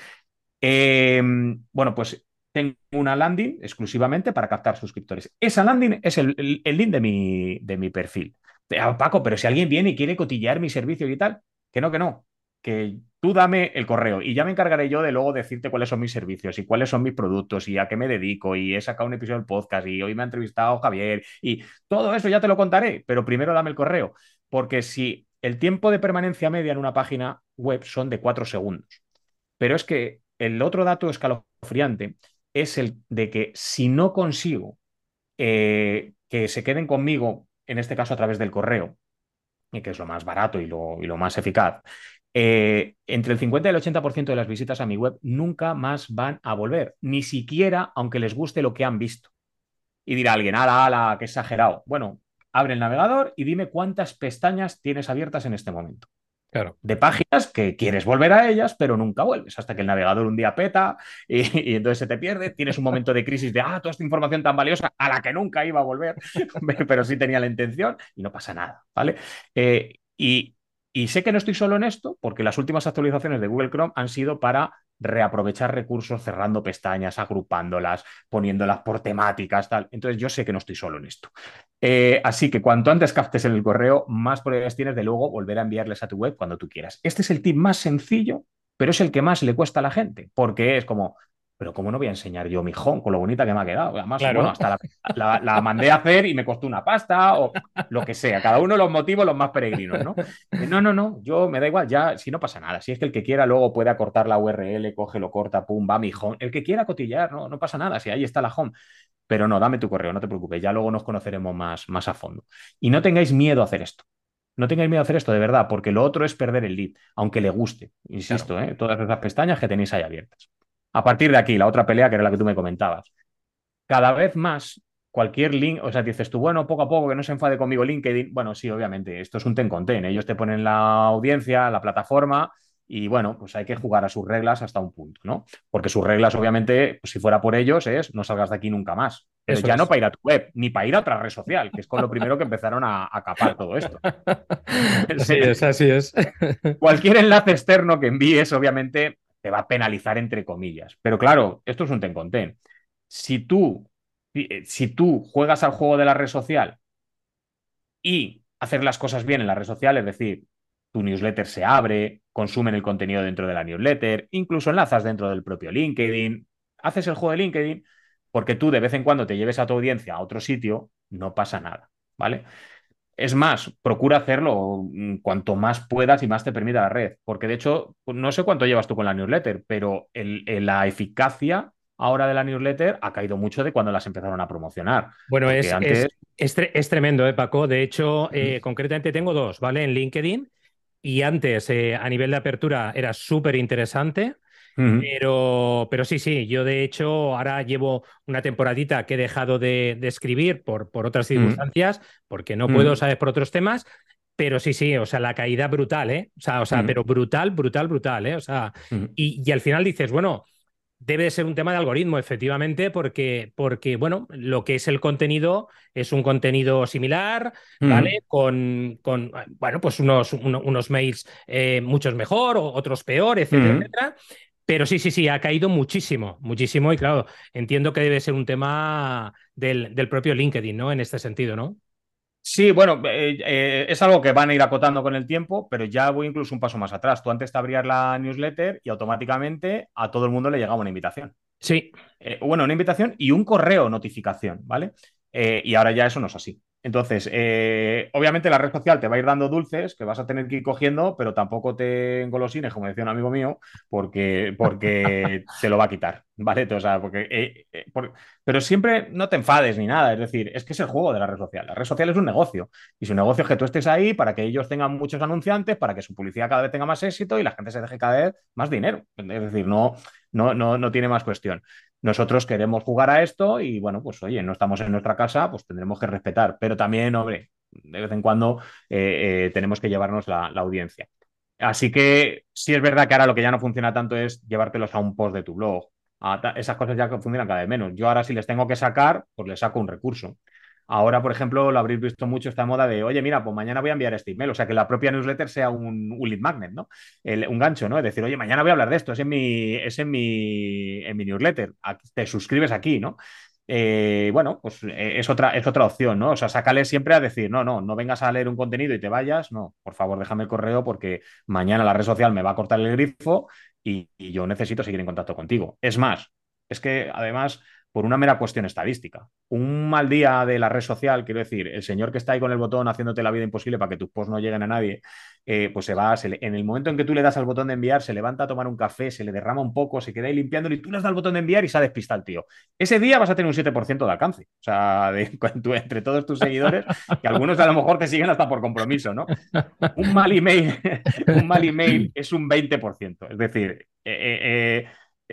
Em, bueno, pues tengo una landing exclusivamente para captar suscriptores. Esa landing es el, link de mi, de mi perfil. Ah, Paco, pero si alguien viene y quiere cotillear mi servicio y tal, que no, que no que tú dame el correo y ya me encargaré yo de luego decirte cuáles son mis servicios y cuáles son mis productos y a qué me dedico y he sacado un episodio del podcast y hoy me ha entrevistado Javier y todo eso ya te lo contaré, pero primero dame el correo, porque si el tiempo de permanencia media en una página web son de cuatro segundos, pero es que el otro dato escalofriante es el de que si no consigo eh, que se queden conmigo, en este caso a través del correo, que es lo más barato y lo, y lo más eficaz, eh, entre el 50 y el 80% de las visitas a mi web nunca más van a volver, ni siquiera aunque les guste lo que han visto. Y dirá alguien, ala, ala, qué exagerado. Bueno, abre el navegador y dime cuántas pestañas tienes abiertas en este momento. Claro. De páginas que quieres volver a ellas, pero nunca vuelves, hasta que el navegador un día peta y, y, entonces se te pierde. Tienes un momento de crisis de, ah, toda esta información tan valiosa a la que nunca iba a volver, pero sí tenía la intención y no pasa nada, ¿vale? Eh, y, y sé que no estoy solo en esto, porque las últimas actualizaciones de Google Chrome han sido para reaprovechar recursos, cerrando pestañas, agrupándolas, poniéndolas por temáticas, tal. Entonces yo sé que no estoy solo en esto. Eh, así que cuanto antes captes en el correo, más probabilidades tienes de luego volver a enviarles a tu web cuando tú quieras. Este es el tip más sencillo, pero es el que más le cuesta a la gente, porque es como, pero ¿cómo no voy a enseñar yo mi home con lo bonita que me ha quedado? Además, bueno, hasta la, mandé a hacer y me costó una pasta o lo que sea. Cada uno los motivos los más peregrinos, ¿no? No, no, no, yo me da igual, ya, si no pasa nada. Si es que el que quiera luego puede acortar la URL, coge, lo corta, pum, va mi home. El que quiera cotillar, no, no pasa nada, si ahí está la home. Pero no, dame tu correo, no te preocupes, ya luego nos conoceremos más, más a fondo. Y no tengáis miedo a hacer esto. No tengáis miedo a hacer esto, de verdad, porque lo otro es perder el lead, aunque le guste, insisto, ¿eh? todas esas pestañas que tenéis ahí abiertas. A partir de aquí, la otra pelea, que era la que tú me comentabas. Cada vez más, cualquier link, o sea, dices tú, bueno, poco a poco que no se enfade conmigo LinkedIn. Bueno, sí, obviamente, esto es un ten con ten. Ellos te ponen la audiencia, la plataforma, y bueno, pues hay que jugar a sus reglas hasta un punto, ¿no? Porque sus reglas, obviamente, pues si fuera por ellos, es no salgas de aquí nunca más. Pero ya no para ir a tu web, ni para ir a otra red social, que es con lo primero que empezaron a, a capar todo esto. Así es, así es. Cualquier enlace externo que envíes, obviamente, te va a penalizar entre comillas. Pero claro, esto es un ten con ten. Si tú, eh, si tú juegas al juego de la red social y hacer las cosas bien en la red social, es decir, tu newsletter se abre, consumen el contenido dentro de la newsletter, incluso enlazas dentro del propio LinkedIn, haces el juego de LinkedIn, porque tú de vez en cuando te lleves a tu audiencia a otro sitio, no pasa nada, ¿vale? Es más, procura hacerlo mm, cuanto más puedas y más te permita la red, porque de hecho, no sé cuánto llevas tú con la newsletter, pero la eficacia ahora de la newsletter ha caído mucho de cuando las empezaron a promocionar. Bueno, es, Es, tremendo, ¿eh, Paco? De hecho, eh, concretamente tengo dos, ¿vale? En LinkedIn. Y antes, eh, a nivel de apertura, era súper interesante. Pero, pero sí, sí, yo de hecho ahora llevo una temporadita que he dejado de, escribir por, por otras circunstancias, porque no puedo, ¿sabes? Por otros temas, pero sí, sí, o sea, la caída brutal, ¿eh? O sea, o sea pero brutal, brutal, brutal, ¿eh? O sea, y, y, al final dices, bueno, debe de ser un tema de algoritmo, efectivamente, porque, porque, bueno, lo que es el contenido es un contenido similar, ¿vale? Con, con, bueno, pues unos, unos mails eh, muchos mejor, otros peor, etcétera, etcétera. Pero sí, sí, sí, ha caído muchísimo, muchísimo. Y claro, entiendo que debe ser un tema del, del propio LinkedIn, ¿no? En este sentido, ¿no? Sí, bueno, eh, eh, es algo que van a ir acotando con el tiempo, pero ya voy incluso un paso más atrás. Tú antes te abrías la newsletter y automáticamente a todo el mundo le llegaba una invitación. Sí. Eh, bueno, una invitación y un correo notificación, ¿vale? y ahora ya eso no es así. Entonces, eh, obviamente la red social te va a ir dando dulces que vas a tener que ir cogiendo, pero tampoco te engolosines, como decía un amigo mío, porque, porque te lo va a quitar, ¿vale? O sea, porque, eh, eh, pero siempre no te enfades ni nada, es decir, es que es el juego de la red social. La red social es un negocio y su negocio es que tú estés ahí para que ellos tengan muchos anunciantes, para que su publicidad cada vez tenga más éxito y la gente se deje cada vez más dinero. Es decir, no, no, no, no tiene más cuestión. Nosotros queremos jugar a esto y bueno, pues oye, no estamos en nuestra casa, pues tendremos que respetar, pero también, hombre, de vez en cuando eh, eh, tenemos que llevarnos la, audiencia. Así que sí es verdad que ahora lo que ya no funciona tanto es llevártelos a un post de tu blog. esas cosas ya funcionan cada vez menos. Yo ahora si les tengo que sacar, pues les saco un recurso. Ahora, por ejemplo, lo habréis visto mucho esta moda de, oye, mira, pues mañana voy a enviar este email. O sea, que la propia newsletter sea un, lead magnet, ¿no? un gancho, ¿no? Es decir, oye, mañana voy a hablar de esto, es en mi, es en mi, en mi newsletter. te suscribes aquí, ¿no? Eh, bueno, pues eh, es otra, es otra opción, ¿no? O sea, sácale siempre a decir, no, no, no vengas a leer un contenido y te vayas, no, por favor, déjame el correo porque mañana la red social me va a cortar el grifo y yo necesito seguir en contacto contigo. Es más, es que además por una mera cuestión estadística. Un mal día de la red social, quiero decir, el señor que está ahí con el botón haciéndote la vida imposible para que tus posts no lleguen a nadie, eh, pues se va, en el momento en que tú le das al botón de enviar, se levanta a tomar un café, se le derrama un poco, se queda ahí limpiándolo y tú le das al botón de enviar y se ha despistado el tío. Ese día vas a tener un 7% de alcance, o sea, entre todos tus seguidores, que algunos a lo mejor te siguen hasta por compromiso, ¿no? Un mal email, un mal email es un 20%, es decir, eh, eh,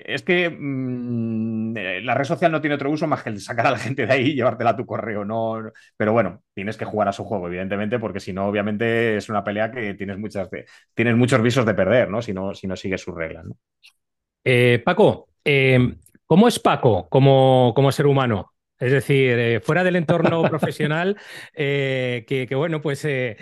es que mm, eh, la red social no tiene otro uso más que el sacar a la gente de ahí y llevártela a tu correo. No, pero bueno, tienes que jugar a su juego, evidentemente, porque si no, obviamente es una pelea que tienes, muchas tienes muchos visos de perder, ¿no? Si no, si no sigues sus reglas. Eh, Paco, eh, ¿cómo es Paco como, como ser humano? Es decir, eh, fuera del entorno profesional, eh, que, bueno, pues eh,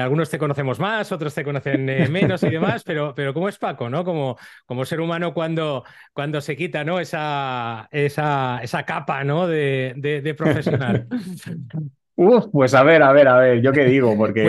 algunos te conocemos más, otros te conocen menos y demás, pero, pero ¿cómo es Paco, no? Como, como ser humano cuando, cuando se quita, ¿no? Esa, esa, esa capa, ¿no? De, de profesional. Uf, pues a ver, a ver, a ver, yo qué digo, porque...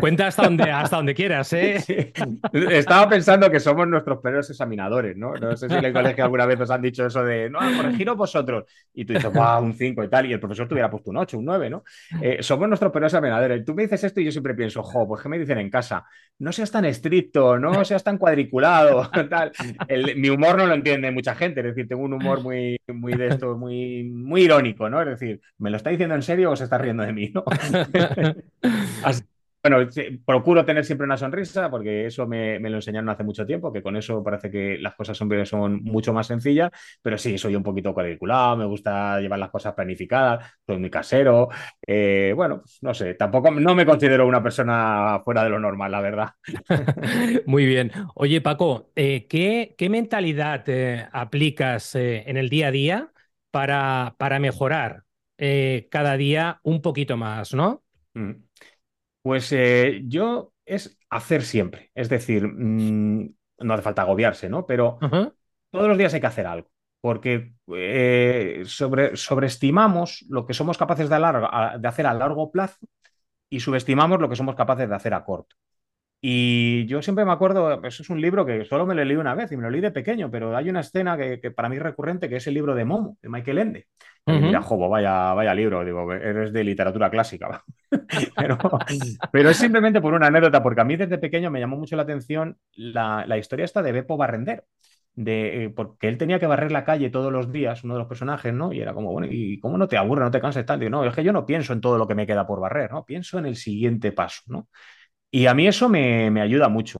Cuenta, hasta, donde, hasta donde quieras, ¿eh? Estaba pensando que somos nuestros peores examinadores, ¿no? No sé si en el colegio alguna vez os han dicho eso de, no, corregiros vosotros. Y tú dices, wow, un 5 y tal, y el profesor te hubiera puesto un 8, un 9, ¿no? Eh, somos nuestros peores examinadores. Tú me dices esto y yo siempre pienso, jo, pues ¿qué me dicen en casa? No seas tan estricto, no seas tan cuadriculado, tal. mi humor no lo entiende mucha gente, es decir, tengo un humor muy, muy de esto, muy, muy irónico, ¿no? Es decir, me lo está diciendo en serio o se está riendo de mí, ¿no? bueno, procuro tener siempre una sonrisa porque eso me, lo enseñaron hace mucho tiempo, que con eso parece que las cosas son, son mucho más sencillas, pero sí, soy un poquito cuadriculado, me gusta llevar las cosas planificadas, soy muy casero. Eh, bueno, pues, no sé, tampoco no me considero una persona fuera de lo normal, la verdad. Muy bien. Oye, Paco, eh, ¿qué, ¿qué, mentalidad eh, aplicas en el día a día para, para mejorar eh, cada día un poquito más, ¿no? Mm. Pues eh, yo es hacer siempre. Es decir, mm, no hace falta agobiarse, ¿no? Pero todos los días hay que hacer algo. Porque eh, sobre, sobreestimamos lo que somos capaces de, de hacer a largo plazo y subestimamos lo que somos capaces de hacer a corto. Y yo siempre me acuerdo, eso es un libro que solo me lo leí una vez y me lo leí de pequeño, pero hay una escena que, para mí es recurrente, que es el libro de Momo, de Michael Ende. Y mira, jobo, vaya, vaya libro, digo, eres de literatura clásica. pero, es simplemente por una anécdota, porque a mí desde pequeño me llamó mucho la atención la, historia esta de Beppo Barrendero. de, eh, porque él tenía que barrer la calle todos los días, uno de los personajes, ¿no? Y era como, bueno, ¿y cómo no te aburre, no te cansas tanto? Y no, es que yo no pienso en todo lo que me queda por barrer, ¿no? Pienso en el siguiente paso, ¿no? Y a mí eso me, me ayuda mucho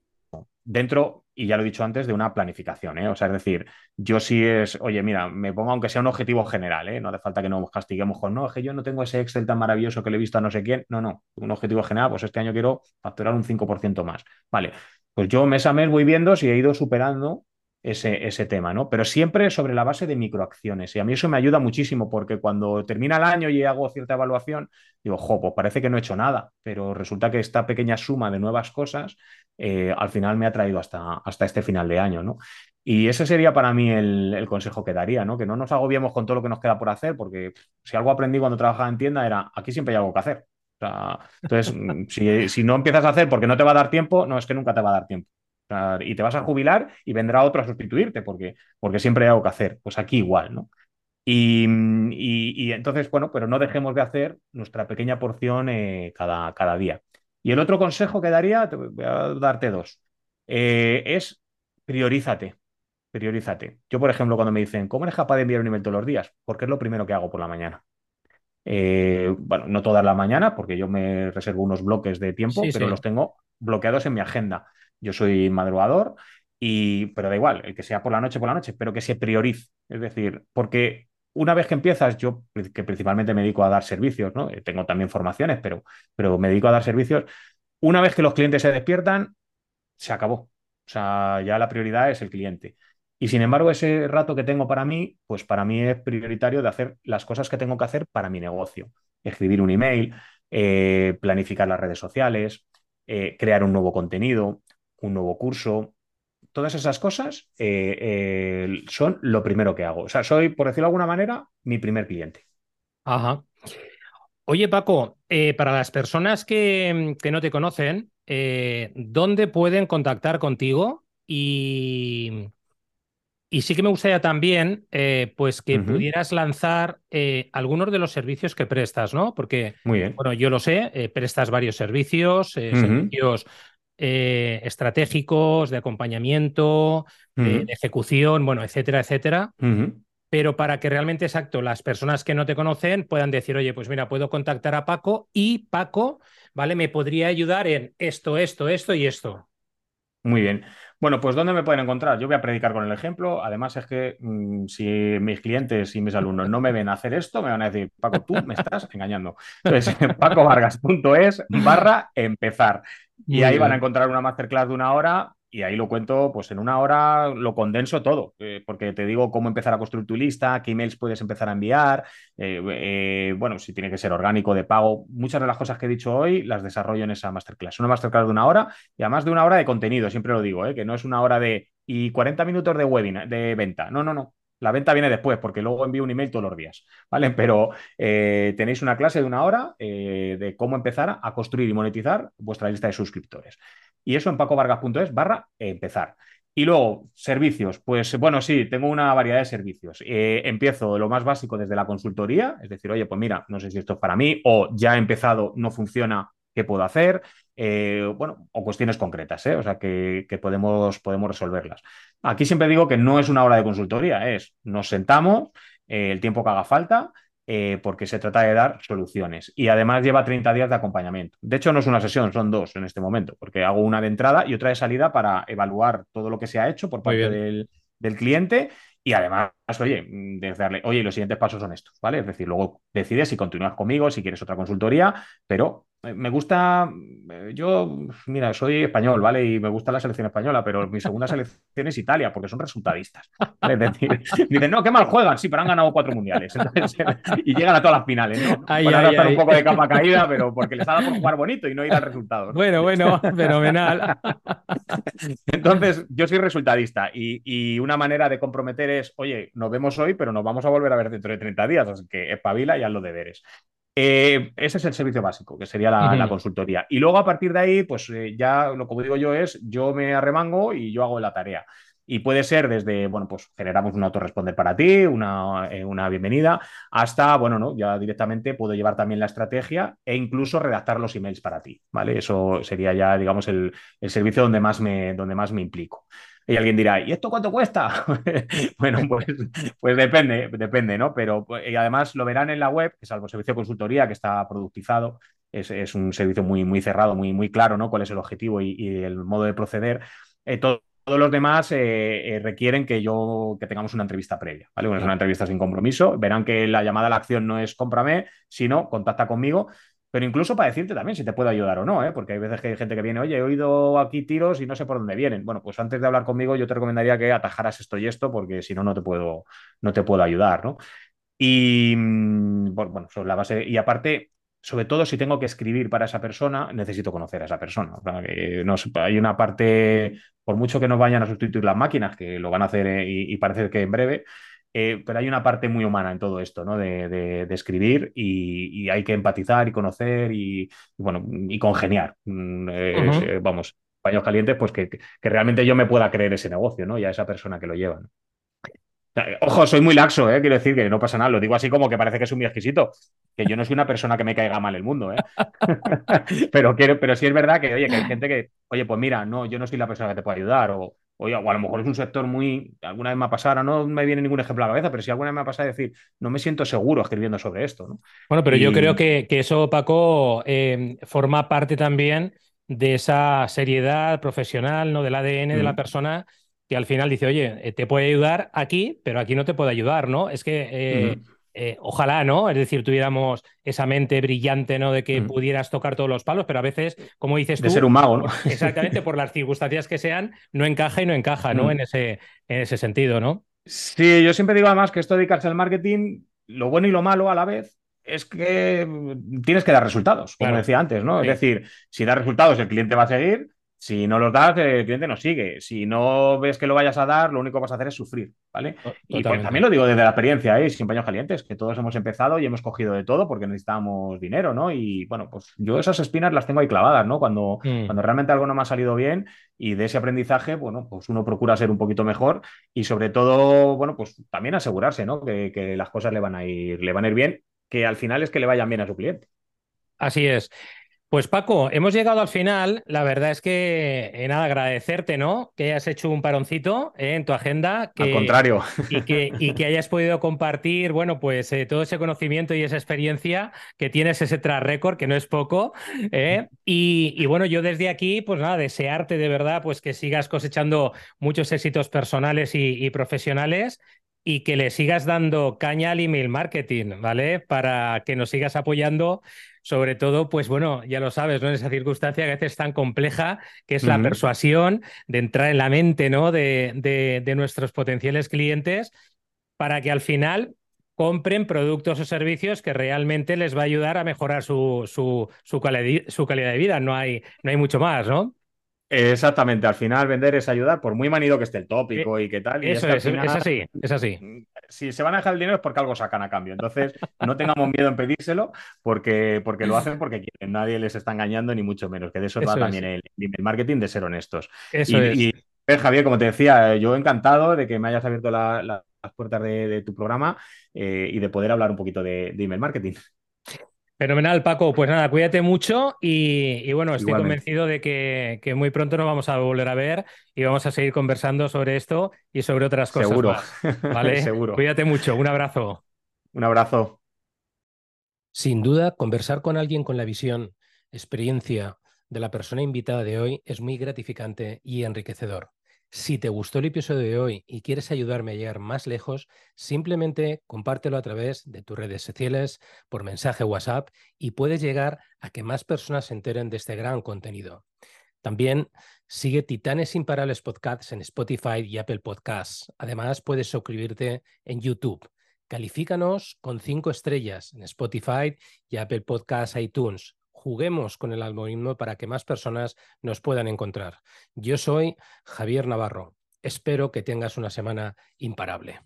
dentro, y ya lo he dicho antes, de una planificación, ¿eh? O sea, es decir, yo sí es, oye, mira, me pongo aunque sea un objetivo general, ¿eh? No hace falta que nos castiguemos con, no, es que yo no tengo ese Excel tan maravilloso que le he visto a no sé quién. No, no, un objetivo general, pues este año quiero facturar un 5% más. Vale, pues yo mes a mes voy viendo si he ido superando ese, ese, tema, ¿no? Pero siempre sobre la base de microacciones. Y a mí eso me ayuda muchísimo porque cuando termina el año y hago cierta evaluación, digo, jo, pues parece que no he hecho nada, pero resulta que esta pequeña suma de nuevas cosas eh, al final me ha traído hasta, hasta este final de año, ¿no? Y ese sería para mí el, el, consejo que daría, ¿no? Que no nos agobiemos con todo lo que nos queda por hacer, porque si algo aprendí cuando trabajaba en tienda era, aquí siempre hay algo que hacer. Entonces, si, si no empiezas a hacer porque no te va a dar tiempo, no es que nunca te va a dar tiempo y te vas a jubilar y vendrá otro a sustituirte porque, porque siempre hay algo que hacer. Pues aquí igual, ¿no? Y, y, y entonces, bueno, pero no dejemos de hacer nuestra pequeña porción eh, cada, cada, día. Y el otro consejo que daría, te voy a darte dos, eh, es priorízate. Priorízate. Yo, por ejemplo, cuando me dicen, ¿cómo eres capaz de enviar un email todos los días? Porque es lo primero que hago por la mañana. Eh, bueno, no todas las mañanas, porque yo me reservo unos bloques de tiempo, sí, pero sí. los tengo bloqueados en mi agenda. Yo soy madrugador, y, pero da igual, el que sea por la noche, por la noche, pero que se priorice. Es decir, porque una vez que empiezas, yo que principalmente me dedico a dar servicios, ¿no? Eh, tengo también formaciones, pero, pero me dedico a dar servicios. Una vez que los clientes se despiertan, se acabó. O sea, ya la prioridad es el cliente. Y sin embargo, ese rato que tengo para mí, pues para mí es prioritario de hacer las cosas que tengo que hacer para mi negocio. Escribir un email, eh, planificar las redes sociales, eh, crear un nuevo contenido, un nuevo curso. Todas esas cosas eh, eh, son lo primero que hago. O sea, soy, por decirlo de alguna manera, mi primer cliente. Ajá. Oye, Paco, eh, para las personas que, que no te conocen, ¿dónde pueden contactar contigo? Y, y sí que me gustaría también, eh, pues, que uh -huh. pudieras lanzar eh, algunos de los servicios que prestas, ¿no? Porque, Muy bien. bueno, yo lo sé, eh, prestas varios servicios, uh -huh. servicios eh, estratégicos, de acompañamiento, uh -huh. de, de, ejecución, bueno, etcétera, etcétera. Uh -huh. Pero para que realmente, exacto, las personas que no te conocen puedan decir, oye, pues mira, puedo contactar a Paco y Paco, ¿vale? Me podría ayudar en esto, esto, esto y esto. Muy bien. Bueno, pues ¿dónde me pueden encontrar? Yo voy a predicar con el ejemplo. Además es que mmm, si mis clientes y mis alumnos no me ven hacer esto, me van a decir, Paco, tú me estás engañando. Entonces, pacovargas.es barra empezar. Y ahí bien. van a encontrar una masterclass de una hora y ahí lo cuento, pues en una hora lo condenso todo, eh, porque te digo cómo empezar a construir tu lista, qué emails puedes empezar a enviar, eh, eh, bueno, si tiene que ser orgánico, de pago, muchas de las cosas que he dicho hoy las desarrollo en esa masterclass. Una masterclass de una hora y además de una hora de contenido, siempre lo digo, que no es una hora de y 40 minutos de webinar, de venta. No, no, no. La venta viene después, porque luego envío un email todos los días, ¿vale? Pero eh, tenéis una clase de una hora eh, de cómo empezar a construir y monetizar vuestra lista de suscriptores. Y eso en pacovargas.es barra empezar. Y luego, servicios. Pues bueno, sí, tengo una variedad de servicios. Eh, empiezo lo más básico desde la consultoría, es decir, oye, pues mira, no sé si esto es para mí, o ya he empezado, no funciona, ¿qué puedo hacer? Eh, bueno, o cuestiones concretas, ¿eh? o sea, que, que, podemos, podemos resolverlas. Aquí siempre digo que no es una hora de consultoría, es nos sentamos eh, el tiempo que haga falta, eh, porque se trata de dar soluciones. Y además lleva 30 días de acompañamiento. De hecho, no es una sesión, son dos en este momento, porque hago una de entrada y otra de salida para evaluar todo lo que se ha hecho por parte del, del cliente y además, oye, de darle, oye, los siguientes pasos son estos, ¿vale? Es decir, luego decides si continúas conmigo, si quieres otra consultoría, pero me gusta, yo, mira, soy español, ¿vale? Y me gusta la selección española, pero mi segunda selección es Italia, porque son resultadistas. ¿vale? Es decir, dicen, no, qué mal juegan, sí, pero han ganado cuatro mundiales. Entonces, y llegan a todas las finales, ¿no? Ay, ay, estar ay. un poco de capa caída, pero porque les ha dado por jugar bonito y no ir al resultado. ¿no? Bueno, bueno, fenomenal. Entonces, yo soy resultadista y, y, una manera de comprometer es, oye, nos vemos hoy, pero nos vamos a volver a ver dentro de 30 días, así que espabila y haz los deberes. Eh, ese es el servicio básico, que sería la, uh -huh. la consultoría. Y luego a partir de ahí, pues eh, ya lo como digo yo es, yo me arremango y yo hago la tarea. Y puede ser desde, bueno, pues generamos un autoresponder para ti, una, eh, una, bienvenida, hasta, bueno, no, ya directamente puedo llevar también la estrategia e incluso redactar los emails para ti, ¿vale? Eso sería ya, digamos, el, el servicio donde más, me, donde más me implico. Y alguien dirá, ¿y esto cuánto cuesta? bueno, pues, pues depende, depende, ¿no? Pero pues, y además lo verán en la web, que salvo servicio de consultoría que está productizado, es, un servicio muy, muy cerrado, muy, muy claro, ¿no? Cuál es el objetivo y, el modo de proceder. Eh, todos los demás eh, eh, requieren que yo que tengamos una entrevista previa, ¿vale? Bueno, es una entrevista sin compromiso. Verán que la llamada a la acción no es cómprame, sino contacta conmigo pero incluso para decirte también si te puedo ayudar o no, ¿eh? porque hay veces que hay gente que viene, oye, he oído aquí tiros y no sé por dónde vienen. Bueno, pues antes de hablar conmigo yo te recomendaría que atajaras esto y esto, porque si no, no te puedo, no te puedo ayudar, ¿no? Y mm, bueno, sobre la base, y aparte, sobre todo si tengo que escribir para esa persona, necesito conocer a esa persona. no, hay una parte, por mucho que nos vayan a sustituir las máquinas, que lo van a hacer eh, y parece que en breve, eh, pero hay una parte muy humana en todo esto, ¿no? De, escribir y, hay que empatizar y conocer y, bueno, y congeniar. Mm, eh, vamos, paños calientes, pues que, realmente yo me pueda creer ese negocio, ¿no? Y a esa persona que lo lleva. Ojo, soy muy laxo, ¿eh? quiero decir que no pasa nada. Lo digo así como que parece que es un muy exquisito. Que yo no soy una persona que me caiga mal el mundo, ¿eh? pero, quiero, pero sí es verdad que, oye, que hay gente que, oye, pues mira, no, yo no soy la persona que te puede ayudar. O, Oye, o a lo mejor es un sector muy. Alguna vez me ha pasado, no me viene ningún ejemplo a la cabeza, pero si alguna vez me ha pasado decir, no me siento seguro escribiendo sobre esto. ¿no? Bueno, pero yo creo que, eso, Paco, eh, forma parte también de esa seriedad profesional, ¿no? Del ADN de la mm. persona que al final dice, oye, eh, te puede ayudar aquí, pero aquí no te puede ayudar, ¿no? Es que eh, mm. Eh, ojalá, ¿no? Es decir, tuviéramos esa mente brillante, ¿no? De que mm. pudieras tocar todos los palos, pero a veces, como dices tú. De ser un mago, ¿no? Exactamente, por las circunstancias que sean, no encaja y no encaja, ¿no? Mm. En, ese, en ese sentido, ¿no? Sí, yo siempre digo además que esto de dedicarse al marketing, lo bueno y lo malo a la vez, es que tienes que dar resultados, como decía antes, ¿no? Es decir, si da resultados, el cliente va a seguir. Si no los das, el cliente no sigue. Si no ves que lo vayas a dar, lo único que vas a hacer es sufrir, ¿vale? Y pues también lo digo desde la experiencia, ¿eh? sin paños calientes, que todos hemos empezado y hemos cogido de todo porque necesitábamos dinero, ¿no? Y bueno, pues yo esas espinas las tengo ahí clavadas, ¿no? Cuando, mm. cuando realmente algo no me ha salido bien y de ese aprendizaje, bueno, pues uno procura ser un poquito mejor y sobre todo, bueno, pues también asegurarse, ¿no? Que, que las cosas le van a ir, le van a ir bien, que al final es que le vayan bien a su cliente. Así es. Pues Paco, hemos llegado al final. La verdad es que, eh, nada, agradecerte, ¿no? Que hayas hecho un paroncito eh, en tu agenda. al contrario. Y que, y que, hayas podido compartir, bueno, pues eh, todo ese conocimiento y esa experiencia que tienes, ese track record, que no es poco. Y, y, bueno, yo desde aquí, pues nada, desearte de verdad, pues que sigas cosechando muchos éxitos personales y, y profesionales y que le sigas dando caña al email marketing, ¿vale? Para que nos sigas apoyando sobre todo, pues bueno, ya lo sabes, ¿no? En esa circunstancia que a veces tan compleja, que es la persuasión de entrar en la mente, ¿no? De, de, nuestros potenciales clientes para que al final compren productos o servicios que realmente les va a ayudar a mejorar su, su, su, su calidad de vida. No hay, no hay mucho más, ¿no? Exactamente, al final vender es ayudar, por muy manido que esté el tópico y qué tal. Y Eso es, es, así, es así. Si se van a dejar el dinero es porque algo sacan a cambio. Entonces, no tengamos miedo en pedírselo porque, porque lo hacen porque quieren. Nadie les está engañando, ni mucho menos. Que de eso, va también el, marketing, de ser honestos. Eso y, es. Javier, como te decía, yo encantado de que me hayas abierto las puertas de, tu programa eh, y de poder hablar un poquito de email marketing. Fenomenal, Paco. Pues nada, cuídate mucho y, bueno, estoy convencido de que, muy pronto nos vamos a volver a ver y vamos a seguir conversando sobre esto y sobre otras cosas. Seguro. ¿vale? Seguro. Cuídate mucho. Un abrazo. Un abrazo. Sin duda, conversar con alguien con la visión, experiencia de la persona invitada de hoy es muy gratificante y enriquecedor. Si te gustó el episodio de hoy y quieres ayudarme a llegar más lejos, simplemente compártelo a través de tus redes sociales, por mensaje WhatsApp y puedes llegar a que más personas se enteren de este gran contenido. También sigue Titanes Imparables Podcasts en Spotify y Apple Podcasts. Además, puedes suscribirte en YouTube. Califícanos con cinco estrellas en Spotify y Apple Podcasts iTunes juguemos con el algoritmo para que más personas nos puedan encontrar. Yo soy Javier Navarro. Espero que tengas una semana imparable.